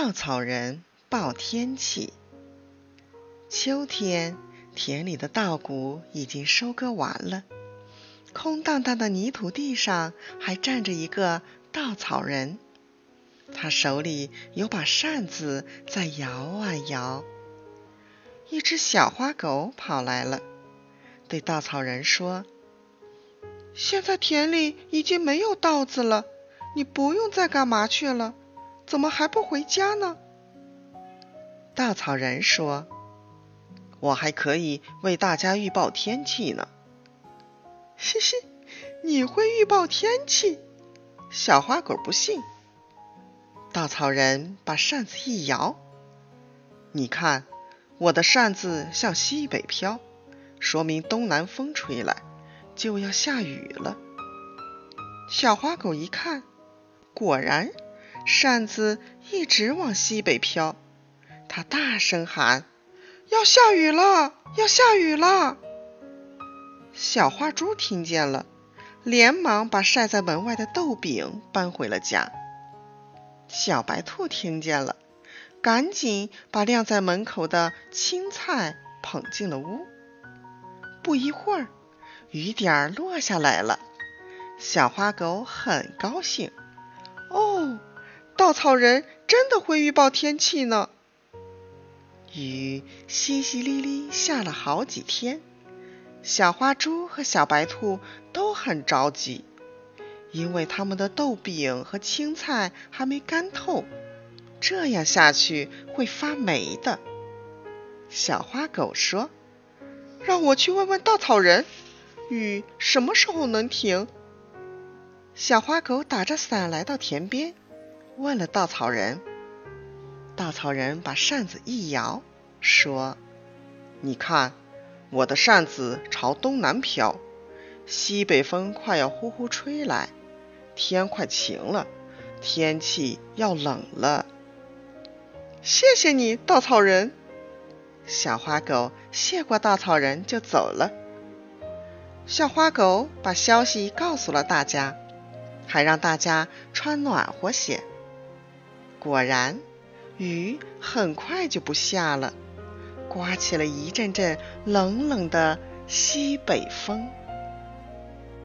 稻草人报天气。秋天，田里的稻谷已经收割完了，空荡荡的泥土地上还站着一个稻草人，他手里有把扇子在摇啊摇。一只小花狗跑来了，对稻草人说：“现在田里已经没有稻子了，你不用再干嘛去了。”怎么还不回家呢？稻草人说：“我还可以为大家预报天气呢。”嘻嘻，你会预报天气？小花狗不信。稻草人把扇子一摇，你看，我的扇子向西北飘，说明东南风吹来，就要下雨了。小花狗一看，果然。扇子一直往西北飘，他大声喊：“要下雨了！要下雨了！”小花猪听见了，连忙把晒在门外的豆饼搬回了家。小白兔听见了，赶紧把晾在门口的青菜捧进了屋。不一会儿，雨点儿落下来了，小花狗很高兴。哦。稻草人真的会预报天气呢。雨淅淅沥沥下了好几天，小花猪和小白兔都很着急，因为他们的豆饼和青菜还没干透，这样下去会发霉的。小花狗说：“让我去问问稻草人，雨什么时候能停？”小花狗打着伞来到田边。问了稻草人，稻草人把扇子一摇，说：“你看，我的扇子朝东南飘，西北风快要呼呼吹来，天快晴了，天气要冷了。”谢谢你，稻草人。小花狗谢过稻草人就走了。小花狗把消息告诉了大家，还让大家穿暖和些。果然，雨很快就不下了，刮起了一阵阵冷冷的西北风。